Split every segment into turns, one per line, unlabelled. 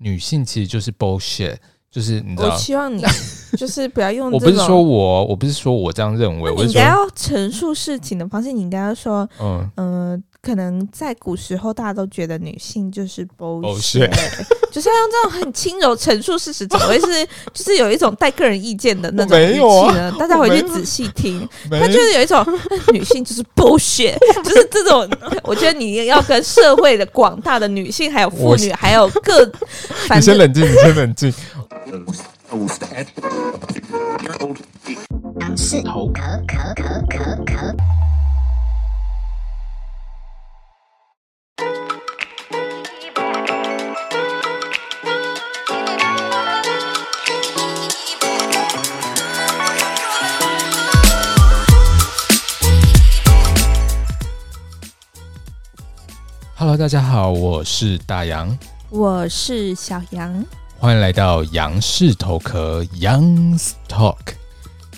女性其实就是 bullshit，就是你知道。
我希望你 就是不要用。
我不是说我，我不是说我这样认为。
你应该要陈述事情的方式，你应该要说，嗯嗯。呃可能在古时候，大家都觉得女性就是 bullshit，就是要用这种很轻柔陈述事实，怎么会是就是有一种带个人意见的那种语气呢？大家回去仔细听，他就是有一种女性就是 bullshit，就是这种。我觉得你要跟社会的广大的女性，还有妇女，还有各，
你先冷静，你先冷静。是头壳壳壳壳壳。Hello，大家好，我是大杨，
我是小杨，
欢迎来到杨氏头壳 Young's Talk。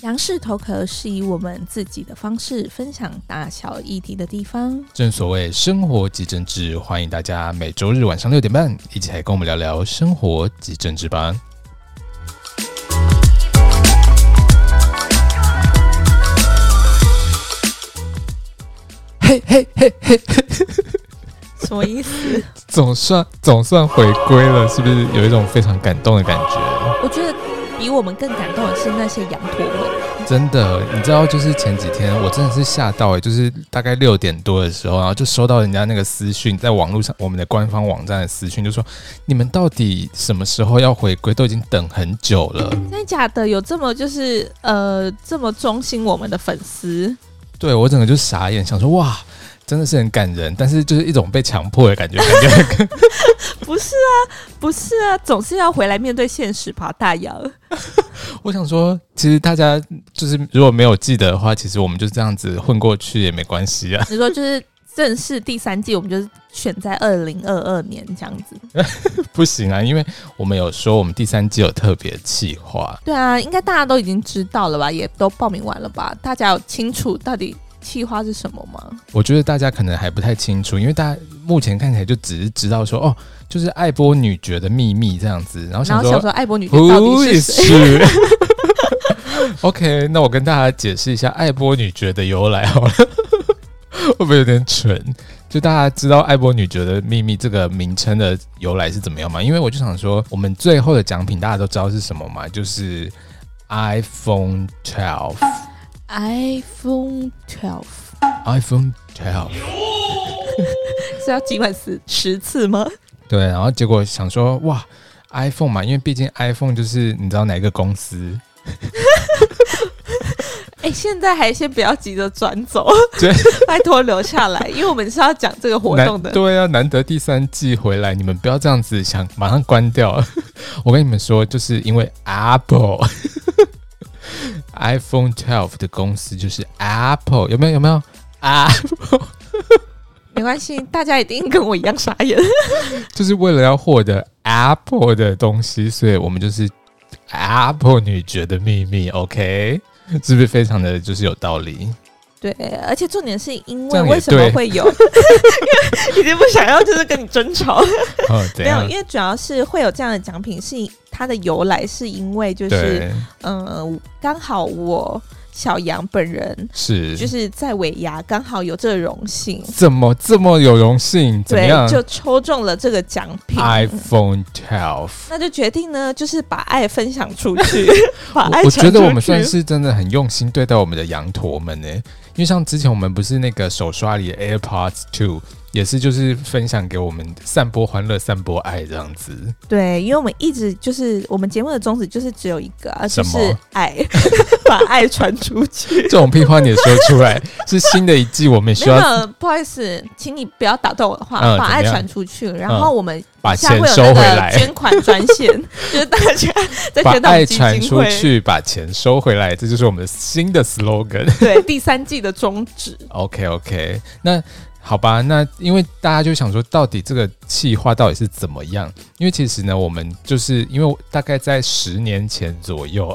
杨氏头壳是以我们自己的方式分享大小议题的地方。
正所谓生活即政治，欢迎大家每周日晚上六点半一起来跟我们聊聊生活及政治吧。嘿嘿嘿嘿嘿。
什么意思？
总算总算回归了，是不是有一种非常感动的感觉？
我觉得比我们更感动的是那些羊驼们。
真的，你知道，就是前几天我真的是吓到哎，就是大概六点多的时候，然后就收到人家那个私讯，在网络上我们的官方网站的私讯，就说你们到底什么时候要回归？都已经等很久了。真
的假的？有这么就是呃这么忠心我们的粉丝？
对，我整个就傻眼，想说哇。真的是很感人，但是就是一种被强迫的感觉，感觉
不是啊，不是啊，总是要回来面对现实吧，大杨。
我想说，其实大家就是如果没有记得的话，其实我们就这样子混过去也没关系啊。
你说就是正式第三季，我们就是选在二零二二年这样子，
不行啊，因为我们有说我们第三季有特别企划。
对啊，应该大家都已经知道了吧，也都报名完了吧？大家有清楚到底？企划是什么吗？
我觉得大家可能还不太清楚，因为大家目前看起来就只是知道说哦，就是爱波女爵的秘密这样子，然后想说，
然后想说爱波女爵到底是谁？
OK，那我跟大家解释一下爱波女爵的由来好了，会不会有点蠢？就大家知道爱波女爵的秘密这个名称的由来是怎么样吗？因为我就想说，我们最后的奖品大家都知道是什么吗？就是 iPhone 12。
iPhone twelve,
iPhone twelve
是要集满十十次吗？
对，然后结果想说哇，iPhone 嘛，因为毕竟 iPhone 就是你知道哪个公司？
哎、欸，现在还先不要急着转走，拜托留下来，因为我们是要讲这个活动的。
对啊，难得第三季回来，你们不要这样子想，马上关掉。我跟你们说，就是因为 Apple。iPhone 12的公司就是 Apple，有没有？有没有？Apple，
没关系，大家一定跟我一样傻眼。
就是为了要获得 Apple 的东西，所以我们就是 Apple 女爵的秘密，OK？是不是非常的就是有道理？
对，而且重点是因为为什么会有？已经不想要就是跟你争吵。
哦，
没有，因为主要是会有这样的奖品，是它的由来是因为就是嗯，刚、呃、好我小杨本人是就是在尾牙刚好有这个荣幸，
怎么这么有荣幸？怎么样？
对，就抽中了这个奖品
iPhone Twelve，
那就决定呢，就是把爱分享出去。把爱
我，我觉得我们算是真的很用心对待我们的羊驼们呢。因为像之前我们不是那个手刷里的 AirPods Two，也是就是分享给我们散播欢乐、散播爱这样子。
对，因为我们一直就是我们节目的宗旨就是只有一个，啊，就是爱，把爱传出去。
这种屁话你也说出来，是新的一季我们需要。
不好意思，请你不要打断我的话，嗯、把爱传出去，然后我们、嗯、
把钱收回来，
捐款专线 就是大家在
把爱传出去，把钱收回来，这就是我们的新的 slogan。
对，第三季。的宗旨。
OK OK，那好吧，那因为大家就想说，到底这个企划到底是怎么样？因为其实呢，我们就是因为大概在十年前左右，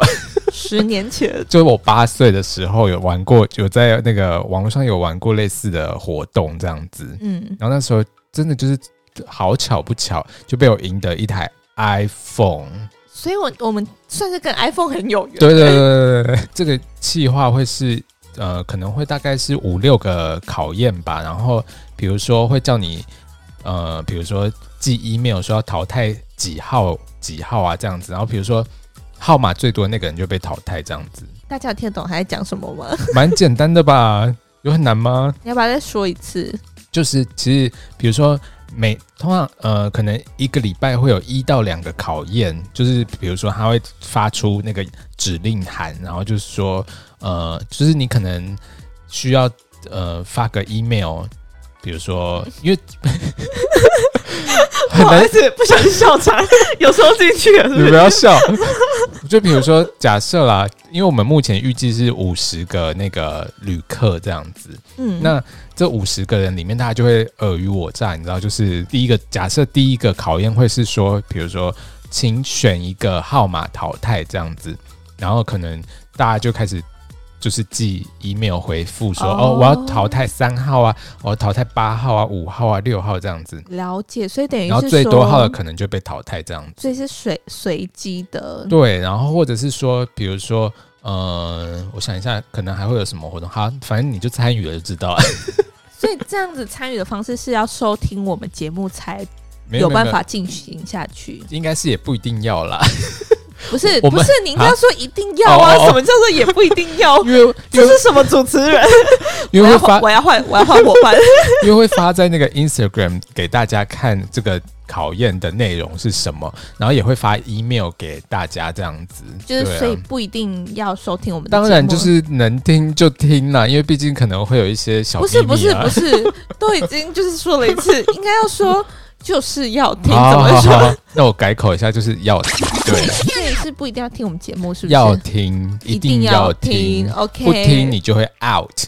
十年前，
就是我八岁的时候有玩过，有在那个网络上有玩过类似的活动这样子。嗯，然后那时候真的就是好巧不巧，就被我赢得一台 iPhone。
所以我我们算是跟 iPhone 很有缘。
对对对对对，这个计划会是呃，可能会大概是五六个考验吧。然后比如说会叫你呃，比如说寄 email 说要淘汰几号几号啊这样子。然后比如说号码最多的那个人就被淘汰这样子。
大家有听得懂他在讲什么吗？
蛮简单的吧？有很难吗？
你要不要再说一次？
就是其实比如说。每通常呃，可能一个礼拜会有一到两个考验，就是比如说他会发出那个指令函，然后就是说呃，就是你可能需要呃发个 email，比如说因为
不好意思，不小心笑场，有时候进去了是不是？
你不要笑。就比如说假设啦，因为我们目前预计是五十个那个旅客这样子，嗯，那。这五十个人里面，大家就会尔虞我诈，你知道？就是第一个假设，第一个考验会是说，比如说，请选一个号码淘汰这样子，然后可能大家就开始就是寄 email 回复说，哦，哦，我要淘汰三号啊，我要淘汰八号啊，五号啊，六号这样子。
了解，所以等于
然后最多号的可能就被淘汰这样子。
所以是随随机的。
对，然后或者是说，比如说，呃，我想一下，可能还会有什么活动？好，反正你就参与了就知道了。
所以这样子参与的方式是要收听我们节目才有办法进行下去，
应该是也不一定要啦。
不是不是，你应该说一定要啊？什么叫做也不一定要？因为 这是什么主持人？
因为会发，
我要换，我要换伙伴。
因为会发在那个 Instagram 给大家看这个。考验的内容是什么？然后也会发 email 给大家，这样子。
就是所以不一定要收听我们的。
当然就是能听就听啦，因为毕竟可能会有一些小、啊。
不是不是不是，都已经就是说了一次，应该要说就是要听。怎么说？好好好，
那我改口一下，就是要听。对，
所以是不一定要听我们节目，是不是？
要听，一定要听。
听 OK，
不听你就会 out。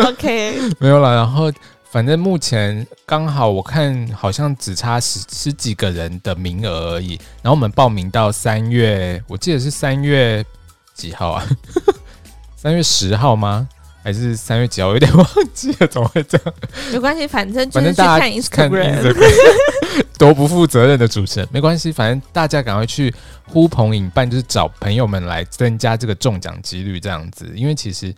OK，
没有了，然后。反正目前刚好我看好像只差十十几个人的名额而已，然后我们报名到三月，我记得是三月几号啊？三月十号吗？还是三月几号？我有点忘记了，怎么会这样？
没关系，反正就是去看 Instagram，
多不负责任的主持人，没关系，反正大家赶快去呼朋引伴，就是找朋友们来增加这个中奖几率，这样子，因为其实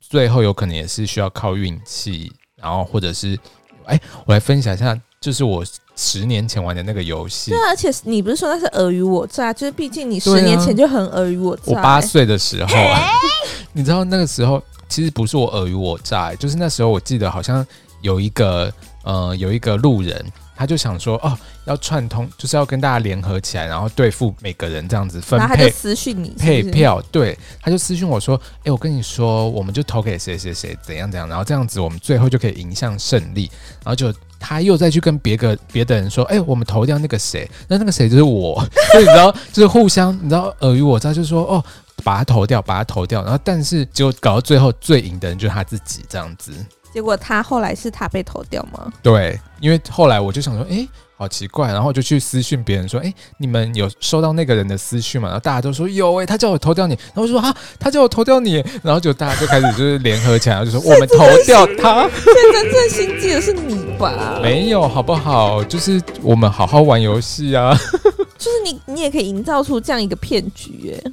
最后有可能也是需要靠运气。然后，或者是，哎，我来分享一下，就是我十年前玩的那个游戏。
对啊，而且你不是说那是尔虞我诈，就是毕竟你十年前就很尔虞我诈。
我八岁的时候啊，你知道那个时候其实不是我尔虞我诈，就是那时候我记得好像有一个，呃，有一个路人。他就想说，哦，要串通，就是要跟大家联合起来，然后对付每个人这样子分配。他就
私讯你
配票，对，他就私讯我说，哎，我跟你说，我们就投给谁谁谁，怎样怎样，然后这样子我们最后就可以迎向胜利。然后就他又再去跟别个别的人说，哎，我们投掉那个谁，那那个谁就是我。所以你知道，就是互相，你知道尔虞我诈，就是说，哦，把他投掉，把他投掉。然后但是结果搞到最后最赢的人就是他自己这样子。
结果他后来是他被投掉吗？
对，因为后来我就想说，哎，好奇怪，然后我就去私讯别人说，哎，你们有收到那个人的私讯吗？然后大家都说有，哎，他叫我投掉你，然后我说哈，他叫我投掉你，然后就大家就开始就是联合起来，就说我们投掉他。
现在真正心机的是你吧？
没有，好不好？就是我们好好玩游戏啊。
就是你，你也可以营造出这样一个骗局，哎。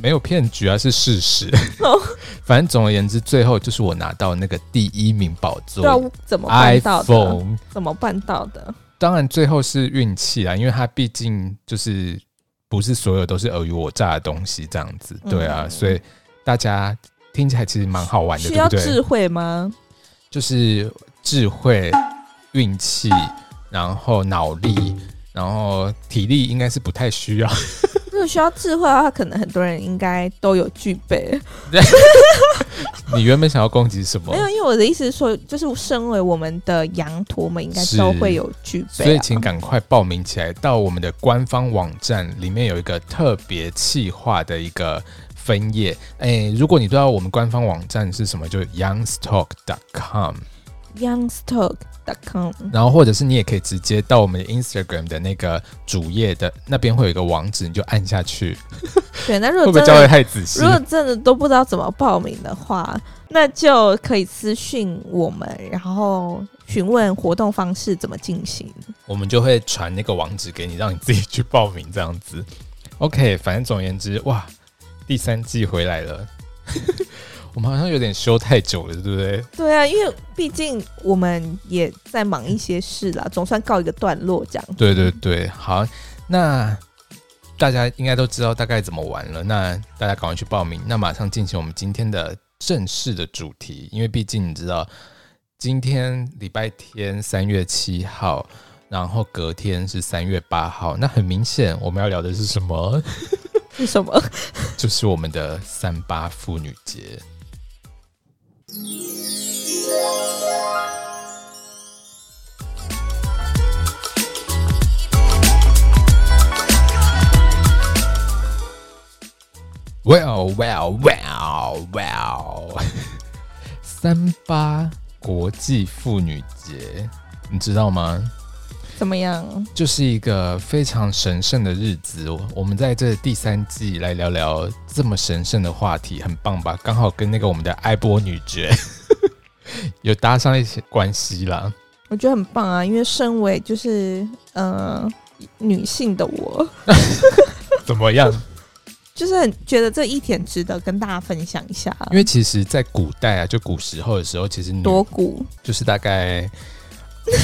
没有骗局啊，是事实。反正总而言之，最后就是我拿到那个第一名宝座。
对，怎么办到的？怎么办到的？
当然最后是运气啦，因为它毕竟就是不是所有都是尔虞我诈的东西，这样子。对啊，嗯、所以大家听起来其实蛮好玩的，
需要智慧吗？
就是智慧、运气，然后脑力，然后体力，应该是不太需要。
如果需要智慧的话，可能很多人应该都有具备。
你原本想要攻击什么？
没有，因为我的意思是说，就是身为我们的羊驼们，应该都会有具备啊。
所以，请赶快报名起来，到我们的官方网站里面有一个特别企划的一个分页。哎，如果你知道我们官方网站是什么，就 youngstalk.com。
youngstalk.com，
然后或者是你也可以直接到我们的 Instagram 的那个主页的那边会有一个网址，你就按下去。
对，那如果
会不会交代太仔细？
如果真的都不知道怎么报名的话，那就可以私信我们，然后询问活动方式怎么进行，
我们就会传那个网址给你，让你自己去报名这样子。OK，反正总而言之，哇，第三季回来了，我们好像有点休太久了，对不对？
对啊，因为毕竟我们也在忙一些事啦，总算告一个段落这样。
对对对，好，那大家应该都知道大概怎么玩了，那大家赶快去报名，那马上进行我们今天的正式的主题，因为毕竟你知道。今天礼拜天三月七号，然后隔天是三月八号。那很明显，我们要聊的是什么？
是什么？
就是我们的三八妇女节。Well, well, well, well，三八。国际妇女节，你知道吗？
怎么样？
就是一个非常神圣的日子。我们在这第三季来聊聊这么神圣的话题，很棒吧？刚好跟那个我们的爱波女爵 有搭上一些关系啦。
我觉得很棒啊，因为身为就是呃女性的我，
怎么样？
就是很觉得这一点值得跟大家分享一下，
因为其实，在古代啊，就古时候的时候，其实
多古，
就是大概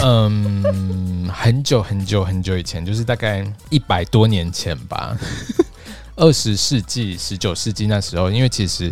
嗯很久很久很久以前，就是大概一百多年前吧，二十世纪、十九世纪那时候，因为其实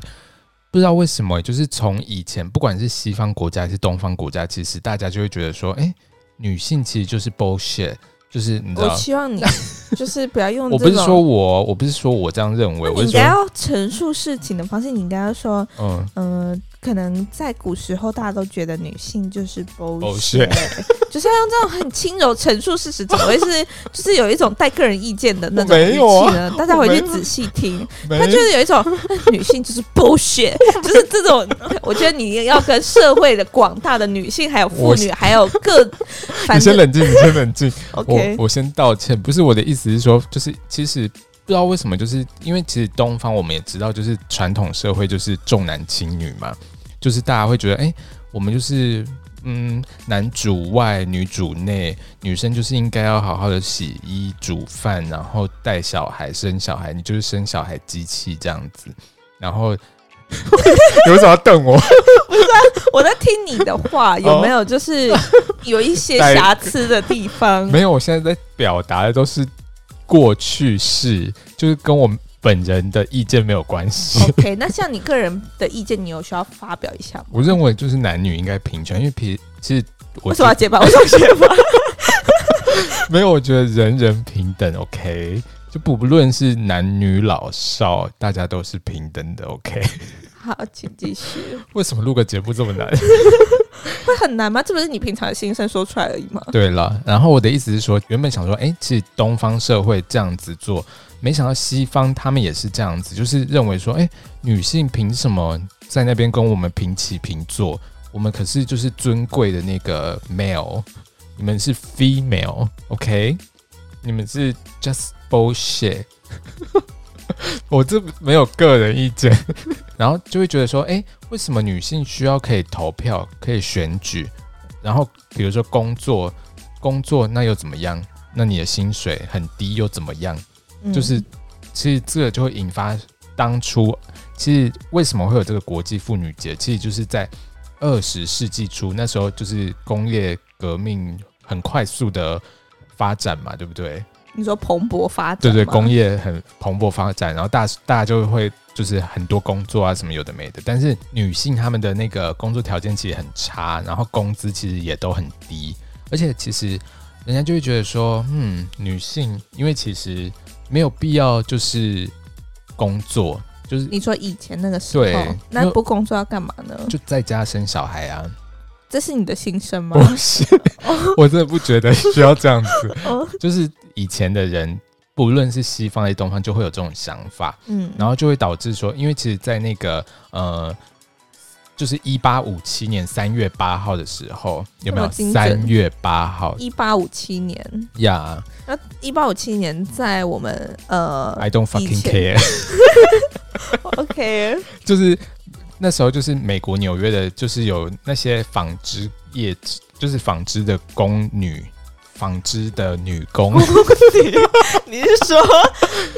不知道为什么，就是从以前，不管是西方国家还是东方国家，其实大家就会觉得说，哎、欸，女性其实就是 bullshit。就是你知道，
我希望你 就是不要用。
我不是说我，我不是说我这样认为。
你应该要陈述事情的方式，你应该要说，嗯嗯。呃可能在古时候，大家都觉得女性就是 bullshit，就是要用这种很轻柔陈述事实，怎么会是 就是有一种带个人意见的那种语气呢？大家回去仔细听，他就是有一种 女性就是 bullshit，就是这种。我觉得你要跟社会的广大的女性，还有妇女，还有各，
你先冷静，你先冷静。OK，我先道歉，不是我的意思是说，就是其实。不知道为什么，就是因为其实东方我们也知道，就是传统社会就是重男轻女嘛，就是大家会觉得，哎、欸，我们就是嗯，男主外女主内，女生就是应该要好好的洗衣煮饭，然后带小孩生小孩，你就是生小孩机器这样子。然后 你为什么要瞪我？
不是、啊，我在听你的话，有没有就是 有一些瑕疵的地方？
没有，我现在在表达的都是。过去式就是跟我们本人的意见没有关系。
OK，那像你个人的意见，你有需要发表一下吗？
我认为就是男女应该平权，因为平其实我
为什么要结巴？为什么结巴？
没有，我觉得人人平等。OK，就不不论是男女老少，大家都是平等的。OK，
好，请继续。
为什么录个节目这么难？
会很难吗？这不是你平常的心声说出来而已吗？
对了，然后我的意思是说，原本想说，哎，其实东方社会这样子做，没想到西方他们也是这样子，就是认为说，哎，女性凭什么在那边跟我们平起平坐？我们可是就是尊贵的那个 male，你们是 female，OK？你们是 just bullshit。我这没有个人意见，然后就会觉得说，哎，为什么女性需要可以投票、可以选举？然后比如说工作，工作那又怎么样？那你的薪水很低又怎么样？就是其实这个就会引发当初，其实为什么会有这个国际妇女节？其实就是在二十世纪初，那时候就是工业革命很快速的发展嘛，对不对？
你说蓬勃发展，
对对，工业很蓬勃发展，然后大大家就会就是很多工作啊什么有的没的，但是女性她们的那个工作条件其实很差，然后工资其实也都很低，而且其实人家就会觉得说，嗯，女性因为其实没有必要就是工作，就是
你说以前那个时候，对，那不工作要干嘛呢？
就在家生小孩啊。
这是你的心声吗？
不是，我真的不觉得需要这样子。就是以前的人，不论是西方还是东方，就会有这种想法。嗯，然后就会导致说，因为其实，在那个呃，就是一八五七年三月八号的时候，有没有三月八号？
一八五七年
呀。
那一八五七年，在我们呃
，I don't fucking care。
OK，
就是。那时候就是美国纽约的，就是有那些纺织业就是纺织的工女，纺织的女工。
你是说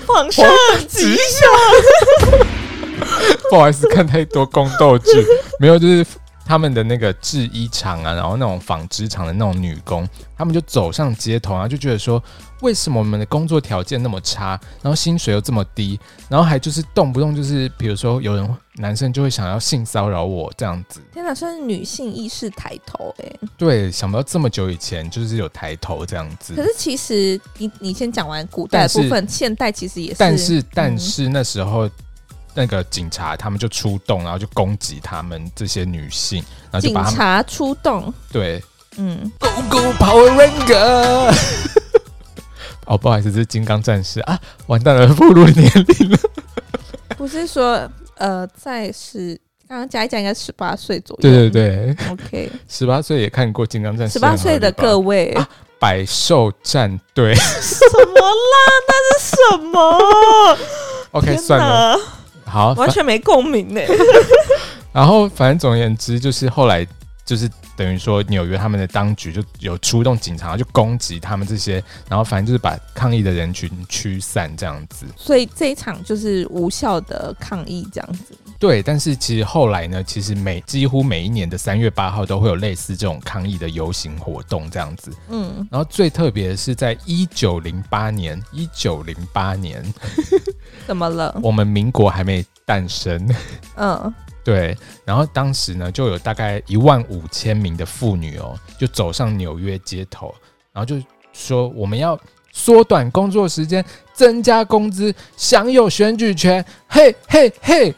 皇上吉祥？
不好意思，看太多宫斗剧，没有，就是。他们的那个制衣厂啊，然后那种纺织厂的那种女工，他们就走上街头啊，就觉得说，为什么我们的工作条件那么差，然后薪水又这么低，然后还就是动不动就是，比如说有人男生就会想要性骚扰我这样子。
天哪，算是女性意识抬头哎、欸。
对，想不到这么久以前就是有抬头这样子。
可是其实你你先讲完古代的部分，现代其实也是。
但是但是那时候。那个警察他们就出动，然后就攻击他们这些女性，然后就把他们
警察出动，
对，嗯，Go Go Power Ranger，哦，不好意思，这是金刚战士。啊，完蛋了，步入年龄了。
不是说呃，在十刚刚加一加应该十八岁左右，
对对对
，OK，
十八岁也看过金刚战士，
十八岁的各位，
啊、百兽战队，
什么啦？那是什么？
OK，算了。好，
完全没共鸣呢。
然后，反正总而言之，就是后来就是等于说，纽约他们的当局就有出动警察，就攻击他们这些，然后反正就是把抗议的人群驱散这样子。
所以这一场就是无效的抗议这样子。
对，但是其实后来呢，其实每几乎每一年的三月八号都会有类似这种抗议的游行活动这样子。嗯，然后最特别的是，在一九零八年，一九零八年。
怎么了？
我们民国还没诞生。嗯，对。然后当时呢，就有大概一万五千名的妇女哦，就走上纽约街头，然后就说我们要缩短工作时间，增加工资，享有选举权。嘿嘿嘿！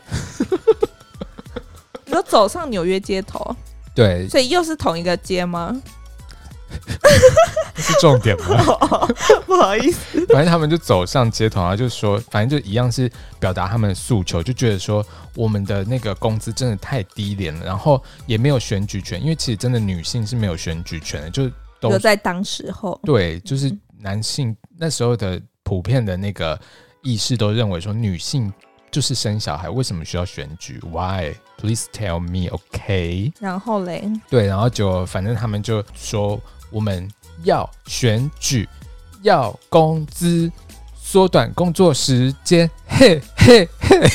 你说走上纽约街头？
对。
所以又是同一个街吗？
这是重点吗？
不好意思，
反正他们就走上街头啊，就说，反正就一样是表达他们的诉求，就觉得说我们的那个工资真的太低廉了，然后也没有选举权，因为其实真的女性是没有选举权的，就都
在当时候，
对，就是男性那时候的普遍的那个意识都认为说女性就是生小孩，为什么需要选举？Why? Please tell me, OK？
然后嘞，
对，然后就反正他们就说。我们要选举，要工资，缩短工作时间，嘿嘿嘿，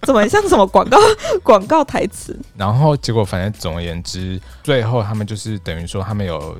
怎么像什么广告广告台词？
然后结果，反正总而言之，最后他们就是等于说，他们有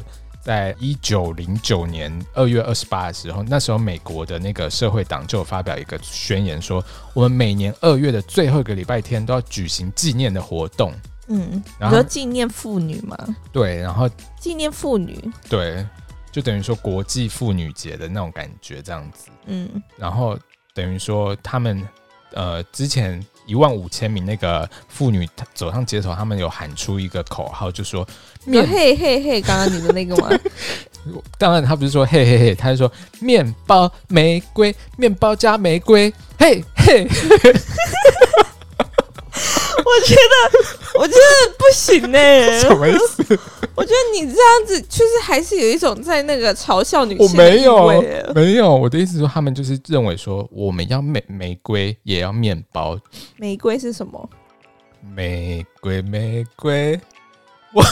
在一九零九年二月二十八的时候，那时候美国的那个社会党就发表一个宣言说，我们每年二月的最后一个礼拜天都要举行纪念的活动。
嗯，然后纪念妇女嘛？
对，然后
纪念妇女，
对，就等于说国际妇女节的那种感觉这样子。嗯，然后等于说他们呃之前一万五千名那个妇女走上街头，他们有喊出一个口号，就说
面嘿嘿嘿，刚刚你的那个吗？
当然他不是说嘿嘿嘿，他是说面包玫瑰，面包加玫瑰，嘿嘿。
我觉得，我觉得不行呢、欸。
什么意思？
我觉得你这样子，就是还是有一种在那个嘲笑女性。
我没有，没有。我的意思是说，他们就是认为说，我们要玫玫瑰，也要面包。
玫瑰是什么？
玫瑰，玫瑰。我，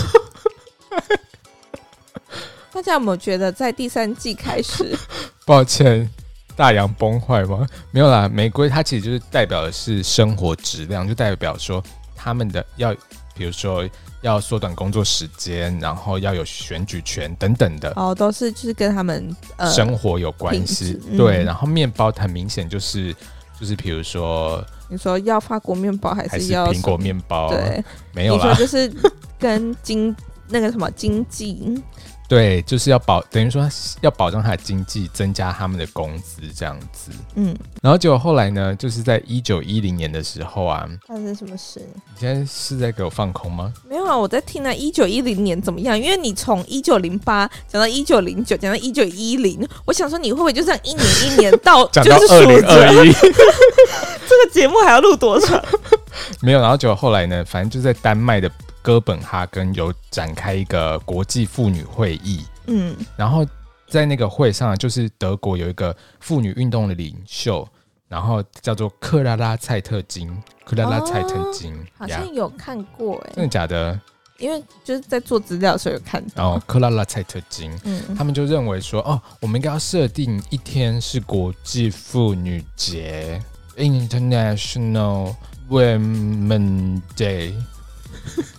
大家有没有觉得，在第三季开始？
抱歉。大洋崩坏吗？没有啦，玫瑰它其实就是代表的是生活质量，就代表说他们的要，比如说要缩短工作时间，然后要有选举权等等的。
哦，都是就是跟他们呃
生活有关系。嗯、对，然后面包很明显就是就是比如说，
你说要法国面包还是要
苹果面包？
对，
没有啦，
你说就是跟经 那个什么经济。
对，就是要保，等于说要保障他的经济，增加他们的工资这样子。嗯，然后结果后来呢，就是在一九一零年的时候啊，
发生什么事？
你现在是在给我放空吗？
没有啊，我在听那一九一零年怎么样？因为你从一九零八讲到一九零九，讲到一九一零，我想说你会不会就这样一年一年到
就是二零二一？
这个节目还要录多长？
没有，然后结果后来呢，反正就在丹麦的。哥本哈根有展开一个国际妇女会议，嗯，然后在那个会上，就是德国有一个妇女运动的领袖，然后叫做克拉拉蔡特金，克拉拉蔡特金，
好像有看过，哎，
真的假的？
因为就是在做资料的时候有看到。
哦，克拉拉蔡特金，嗯，他们就认为说，哦，我们应该要设定一天是国际妇女节，International Women Day。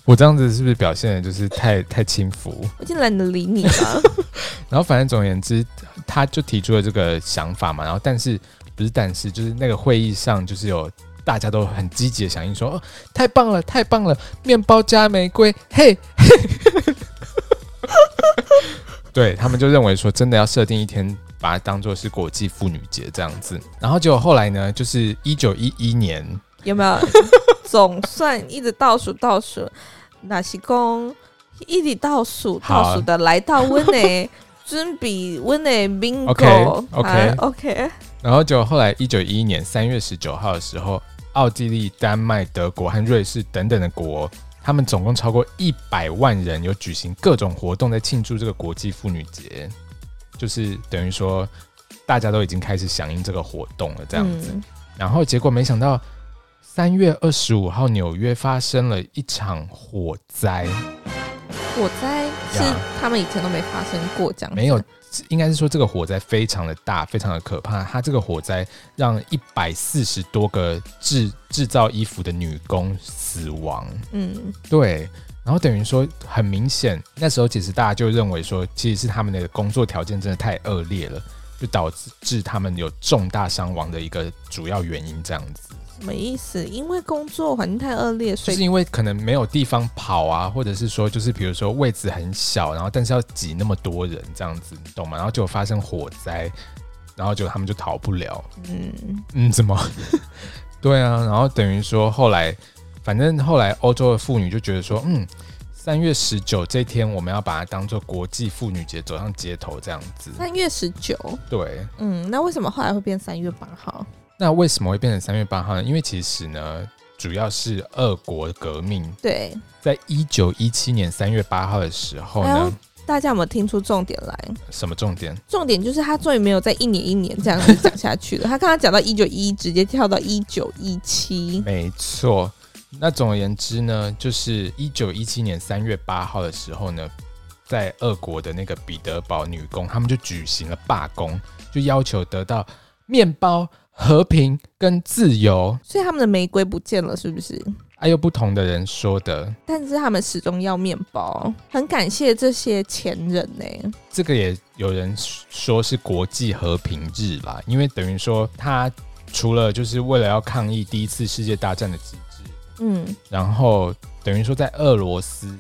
我这样子是不是表现的就是太太轻浮？
我已经懒得理你了。
然后反正总而言之，他就提出了这个想法嘛。然后但是不是但是，就是那个会议上就是有大家都很积极的响应说，哦，太棒了，太棒了，面包加玫瑰，嘿嘿。对，他们就认为说，真的要设定一天，把它当做是国际妇女节这样子。然后结果后来呢，就是一九一一年。
有没有总算一直倒数倒数？那是公一直倒数倒数的来到温内，尊比温内 bingo。
OK OK
OK。
然后就后来一九一一年三月十九号的时候，奥地利、丹麦、德国和瑞士等等的国，他们总共超过一百万人有举行各种活动，在庆祝这个国际妇女节。就是等于说，大家都已经开始响应这个活动了，这样子。嗯、然后结果没想到。三月二十五号，纽约发生了一场火灾。
火灾是他们以前都没发生过这样。
没有，应该是说这个火灾非常的大，非常的可怕。它这个火灾让一百四十多个制制造衣服的女工死亡。嗯，对。然后等于说，很明显，那时候其实大家就认为说，其实是他们的工作条件真的太恶劣了，就导致他们有重大伤亡的一个主要原因，这样子。
什么意思？因为工作环境太恶劣，所以
就是因为可能没有地方跑啊，或者是说，就是比如说位置很小，然后但是要挤那么多人这样子，你懂吗？然后就发生火灾，然后就他们就逃不了。嗯嗯，怎么？对啊，然后等于说后来，反正后来欧洲的妇女就觉得说，嗯，三月十九这天我们要把它当做国际妇女节，走上街头这样子。
三月十九，
对，
嗯，那为什么后来会变三月八号？
那为什么会变成三月八号呢？因为其实呢，主要是俄国革命。
对，
在一九一七年三月八号的时候呢，哎，
大家有没有听出重点来？
什么重点？
重点就是他终于没有在一年一年这样子讲下去了。他刚刚讲到一九一一，直接跳到一九一七。
没错。那总而言之呢，就是一九一七年三月八号的时候呢，在俄国的那个彼得堡女工，他们就举行了罢工，就要求得到面包。和平跟自由，
所以他们的玫瑰不见了，是不是？
还有不同的人说的，
但是他们始终要面包。很感谢这些前人呢。
这个也有人说是国际和平日啦，因为等于说他除了就是为了要抗议第一次世界大战的机制，嗯，然后等于说在俄罗斯，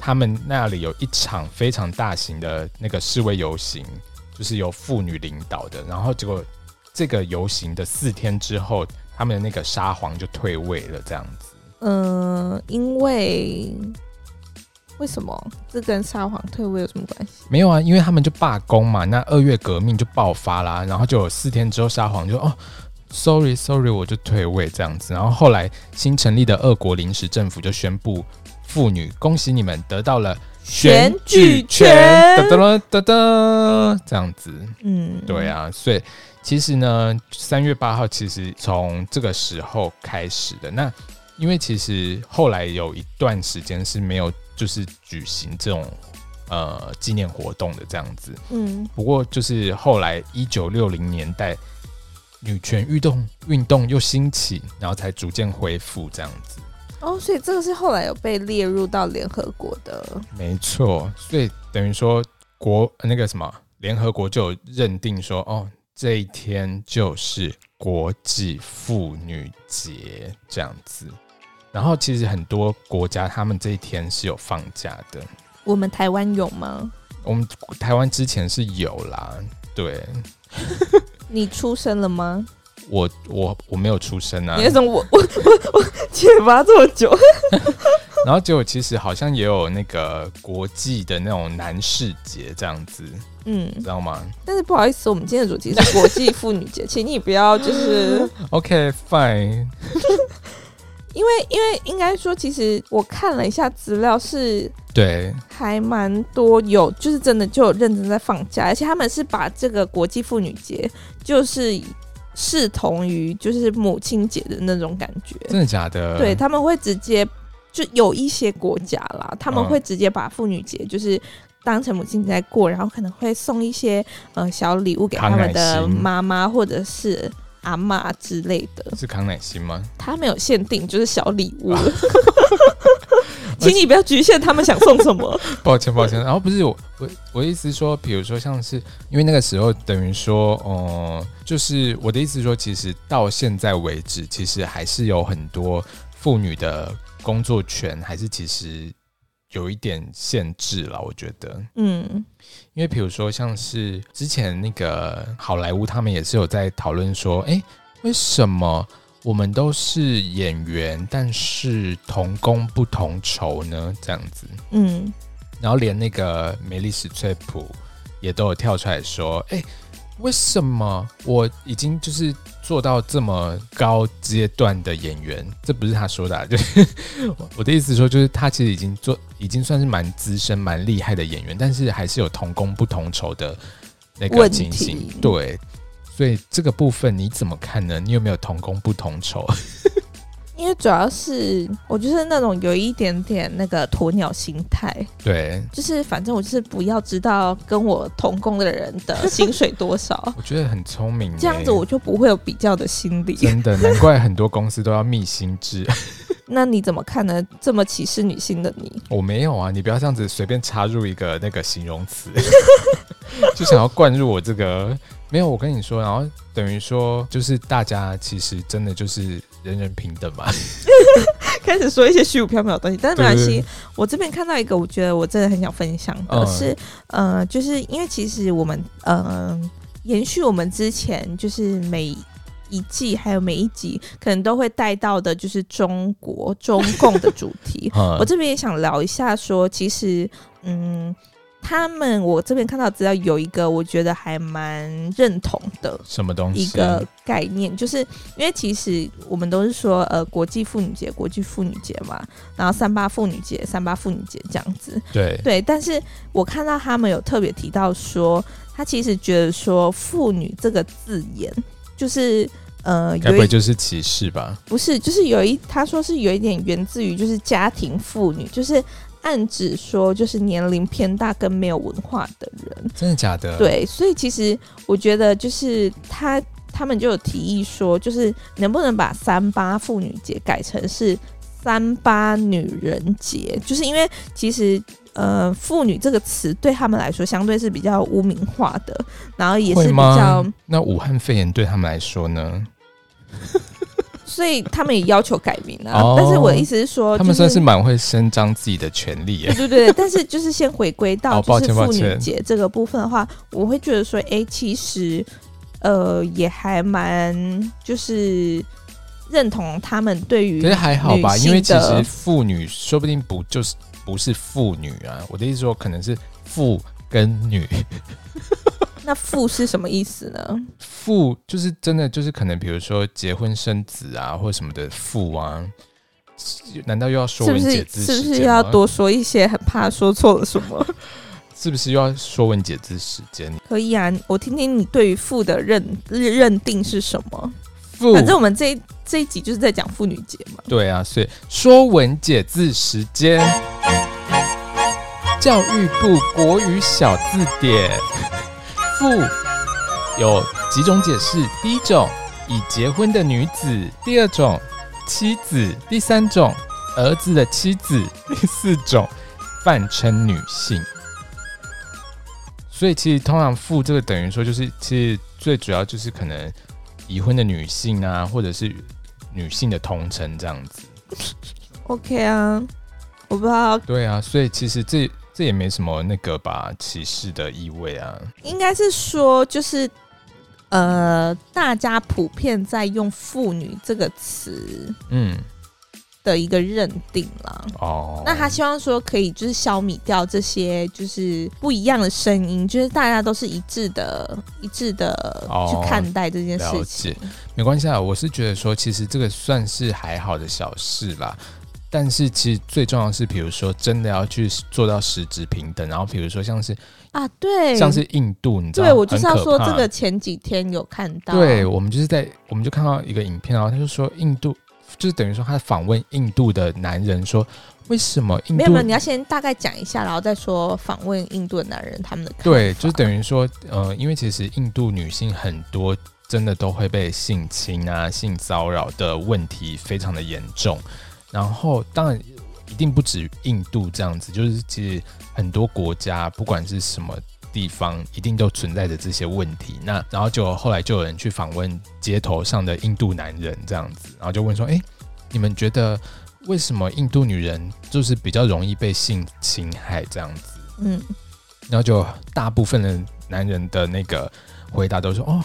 他们那里有一场非常大型的那个示威游行，就是由妇女领导的，然后结果。这个游行的四天之后，他们的那个沙皇就退位了，这样子。
嗯、呃，因为为什么？这跟沙皇退位有什么关系？
没有啊，因为他们就罢工嘛，那二月革命就爆发啦，然后就有四天之后，沙皇就哦，sorry sorry，我就退位这样子。然后后来新成立的俄国临时政府就宣布，妇女恭喜你们得到了选举权，哒哒哒哒，这样子。嗯，对啊，所以。其实呢，三月八号其实从这个时候开始的。那因为其实后来有一段时间是没有就是举行这种呃纪念活动的这样子。嗯。不过就是后来一九六零年代女权运动运动又兴起，然后才逐渐恢复这样子。
哦，所以这个是后来有被列入到联合国的。
没错，所以等于说国那个什么联合国就有认定说哦。这一天就是国际妇女节这样子，然后其实很多国家他们这一天是有放假的。
我们台湾有吗？
我们台湾之前是有啦，对。
你出生了吗？
我我我没有出生啊。
你为什么我我我我解乏这么久？
然后结果其实好像也有那个国际的那种男士节这样子。嗯，知道吗？
但是不好意思，我们今天的主题是国际妇女节，请你不要就是
OK fine。
因为因为应该说，其实我看了一下资料，是
对，
还蛮多有，就是真的就有认真在放假，而且他们是把这个国际妇女节就是视同于就是母亲节的那种感觉，
真的假的？
对，他们会直接。就有一些国家啦，他们会直接把妇女节就是当成母亲节在过，然后可能会送一些呃小礼物给他们的妈妈或者是阿妈之类的。
是康乃馨吗？
他没有限定，就是小礼物。啊 请你不要局限他们想送什么。
抱歉，抱歉。然后不是我，我我意思说，比如说像是因为那个时候等于说，哦、呃，就是我的意思说，其实到现在为止，其实还是有很多妇女的工作权，还是其实有一点限制了。我觉得，嗯，因为比如说像是之前那个好莱坞，他们也是有在讨论说，哎，为什么？我们都是演员，但是同工不同酬呢，这样子。嗯，然后连那个梅丽史翠普也都有跳出来说：“哎，为什么我已经就是做到这么高阶段的演员？这不是他说的啊，就是 我的意思说，就是他其实已经做，已经算是蛮资深、蛮厉害的演员，但是还是有同工不同酬的那个情形。对。”所以这个部分你怎么看呢？你有没有同工不同酬？
因为主要是我就是那种有一点点那个鸵鸟心态，
对，
就是反正我就是不要知道跟我同工的人的薪水多少。
我觉得很聪明，
这样子我就不会有比较的心理。
真的，难怪很多公司都要密薪制。
那你怎么看呢？这么歧视女性的你？
我没有啊，你不要这样子随便插入一个那个形容词，就想要灌入我这个。没有，我跟你说，然后等于说，就是大家其实真的就是人人平等嘛。
开始说一些虚无缥缈的东西，但是没关系。我这边看到一个，我觉得我真的很想分享的是，嗯、呃，就是因为其实我们，嗯、呃，延续我们之前就是每一季还有每一集可能都会带到的，就是中国中共的主题。嗯、我这边也想聊一下，说其实，嗯。他们，我这边看到资料有一个，我觉得还蛮认同的，
什么东西？
一个概念，就是因为其实我们都是说，呃，国际妇女节，国际妇女节嘛，然后三八妇女节，三八妇女节这样子，
对
对。但是我看到他们有特别提到说，他其实觉得说“妇女”这个字眼，就是呃，
该不会就是歧视吧？
不是，就是有一他说是有一点源自于就是家庭妇女，就是。暗指说，就是年龄偏大跟没有文化的人，
真的假的？
对，所以其实我觉得，就是他他们就有提议说，就是能不能把三八妇女节改成是三八女人节？就是因为其实呃，妇女这个词对他们来说相对是比较污名化的，然后也是比较……
那武汉肺炎对他们来说呢？
所以他们也要求改名啊，哦、但是我的意思是说，
他们算是蛮会伸张自己的权利耶。
对对对，但是就是先回归到就是妇女节这个部分的话，我会觉得说，哎、欸，其实呃也还蛮就是认同他们对于，
其实还好吧，因为其实妇女说不定不就是不是妇女啊，我的意思说可能是妇跟女。
那妇是什么意思呢？
妇就是真的，就是可能比如说结婚生子啊，或什么的妇啊，难道又要说文解字？
是不是又要多说一些？很怕说错了什么？
是不是又要说文解字时间？
可以啊，我听听你对于妇的认认定是什么？
妇，
反正我们这一这一集就是在讲妇女节嘛。
对啊，所以说文解字时间，教育部国语小字典。妇有几种解释？第一种，已结婚的女子；第二种，妻子；第三种，儿子的妻子；第四种，泛称女性。所以，其实通常“妇”这个等于说，就是其实最主要就是可能已婚的女性啊，或者是女性的同城这样子。
OK 啊，我不知道。
对啊，所以其实这。这也没什么那个吧，歧视的意味啊。
应该是说，就是呃，大家普遍在用“妇女”这个词，嗯，的一个认定啦。哦，那他希望说可以就是消弭掉这些就是不一样的声音，就是大家都是一致的、一致的去看待这件事情。
哦，没关系啊，我是觉得说，其实这个算是还好的小事啦。但是其实最重要的是，比如说真的要去做到实质平等，然后比如说像是
啊，对，
像是印度，你知道吗？
对，我就是要说这个前几天有看到，
对，我们就是在我们就看到一个影片，然后他就说印度就是等于说他访问印度的男人说，为什么印度？
没有没有，你要先大概讲一下，然后再说访问印度的男人他们的。
对，就是等于说，呃，因为其实印度女性很多真的都会被性侵啊、性骚扰的问题非常的严重，然后当然。一定不止印度这样子，就是其实很多国家，不管是什么地方，一定都存在着这些问题。那然后就后来就有人去访问街头上的印度男人这样子，然后就问说：“诶，你们觉得为什么印度女人就是比较容易被性侵害这样子？”嗯，然后就大部分的男人的那个回答都说：“哦。”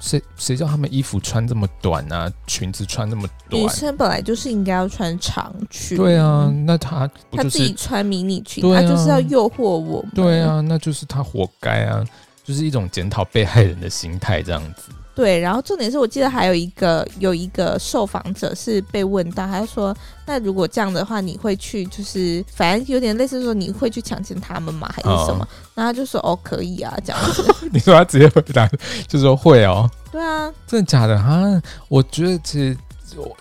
谁谁叫他们衣服穿这么短啊？裙子穿那么短？
女生本来就是应该要穿长裙。
对啊，那他不、就是、
他自己穿迷你裙，啊、他就是要诱惑我们。
对啊，那就是她活该啊！就是一种检讨被害人的心态这样子。
对，然后重点是我记得还有一个有一个受访者是被问到，他就说：“那如果这样的话，你会去就是反正有点类似说你会去强奸他们吗？还是什么？”然后他就说：“哦，可以啊，这样子。”
你说他直接回答就说会哦。
对啊，
真的假的哈？我觉得其实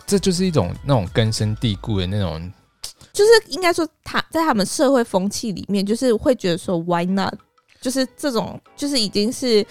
这就是一种那种根深蒂固的那种，
就是应该说他在他们社会风气里面，就是会觉得说 “why not”，就是这种就是已经是。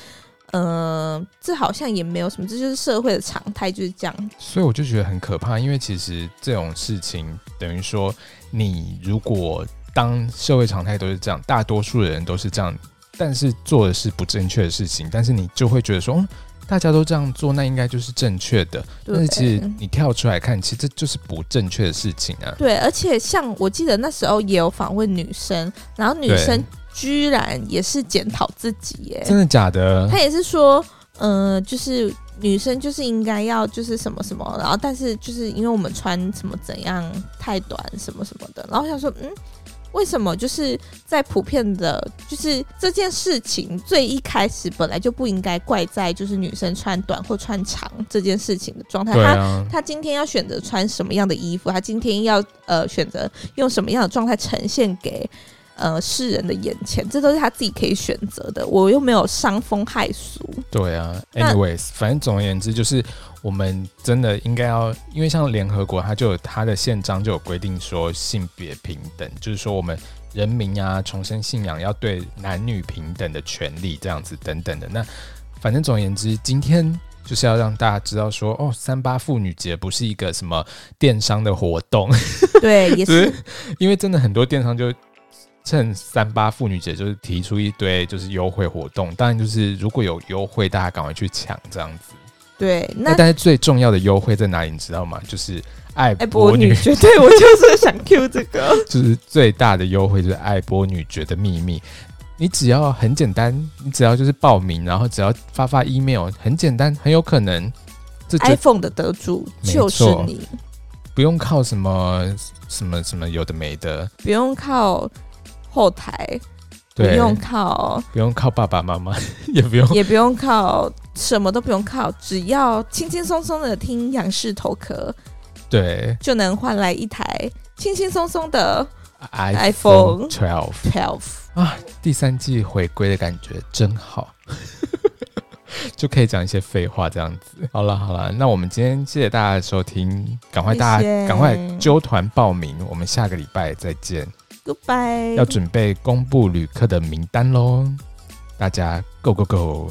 嗯、呃，这好像也没有什么，这就是社会的常态，就是这样。
所以我就觉得很可怕，因为其实这种事情等于说，你如果当社会常态都是这样，大多数的人都是这样，但是做的是不正确的事情，但是你就会觉得说，嗯，大家都这样做，那应该就是正确的。但是其实你跳出来看，其实这就是不正确的事情啊。
对，而且像我记得那时候也有访问女生，然后女生。居然也是检讨自己耶？
真的假的？
他也是说，嗯、呃，就是女生就是应该要就是什么什么，然后但是就是因为我们穿什么怎样太短什么什么的，然后我想说，嗯，为什么就是在普遍的，就是这件事情最一开始本来就不应该怪在就是女生穿短或穿长这件事情的状态。啊、他他今天要选择穿什么样的衣服，他今天要呃选择用什么样的状态呈现给。呃，世人的眼前，这都是他自己可以选择的。我又没有伤风害俗。
对啊，anyways，反正总而言之，就是我们真的应该要，因为像联合国，它就有它的宪章就有规定说性别平等，就是说我们人民啊，重生信仰要对男女平等的权利，这样子等等的。那反正总而言之，今天就是要让大家知道说，哦，三八妇女节不是一个什么电商的活动。
对，也是，
因为真的很多电商就。趁三八妇女节，就是提出一堆就是优惠活动，当然就是如果有优惠，大家赶快去抢这样子。
对，那
但是最重要的优惠在哪里？你知道吗？就是爱
波女爵，对，我就是想 Q 这个，
就是最大的优惠就是爱波女爵的秘密。你只要很简单，你只要就是报名，然后只要发发 email，很简单，很有可能这
iPhone 的得主就是你，
不用靠什么什么什么有的没的，
不用靠。后台不用靠，
不用靠爸爸妈妈，也不用，
也不用靠，什么都不用靠，只要轻轻松松的听杨氏头壳，
对，
就能换来一台轻轻松松的
iPhone Twelve
Twelve
啊！第三季回归的感觉真好，就可以讲一些废话这样子。好了好了，那我们今天谢谢大家的收听，赶快大家赶快揪团报名，我们下个礼拜再见。
Goodbye，
要准备公布旅客的名单喽，大家 Go Go Go！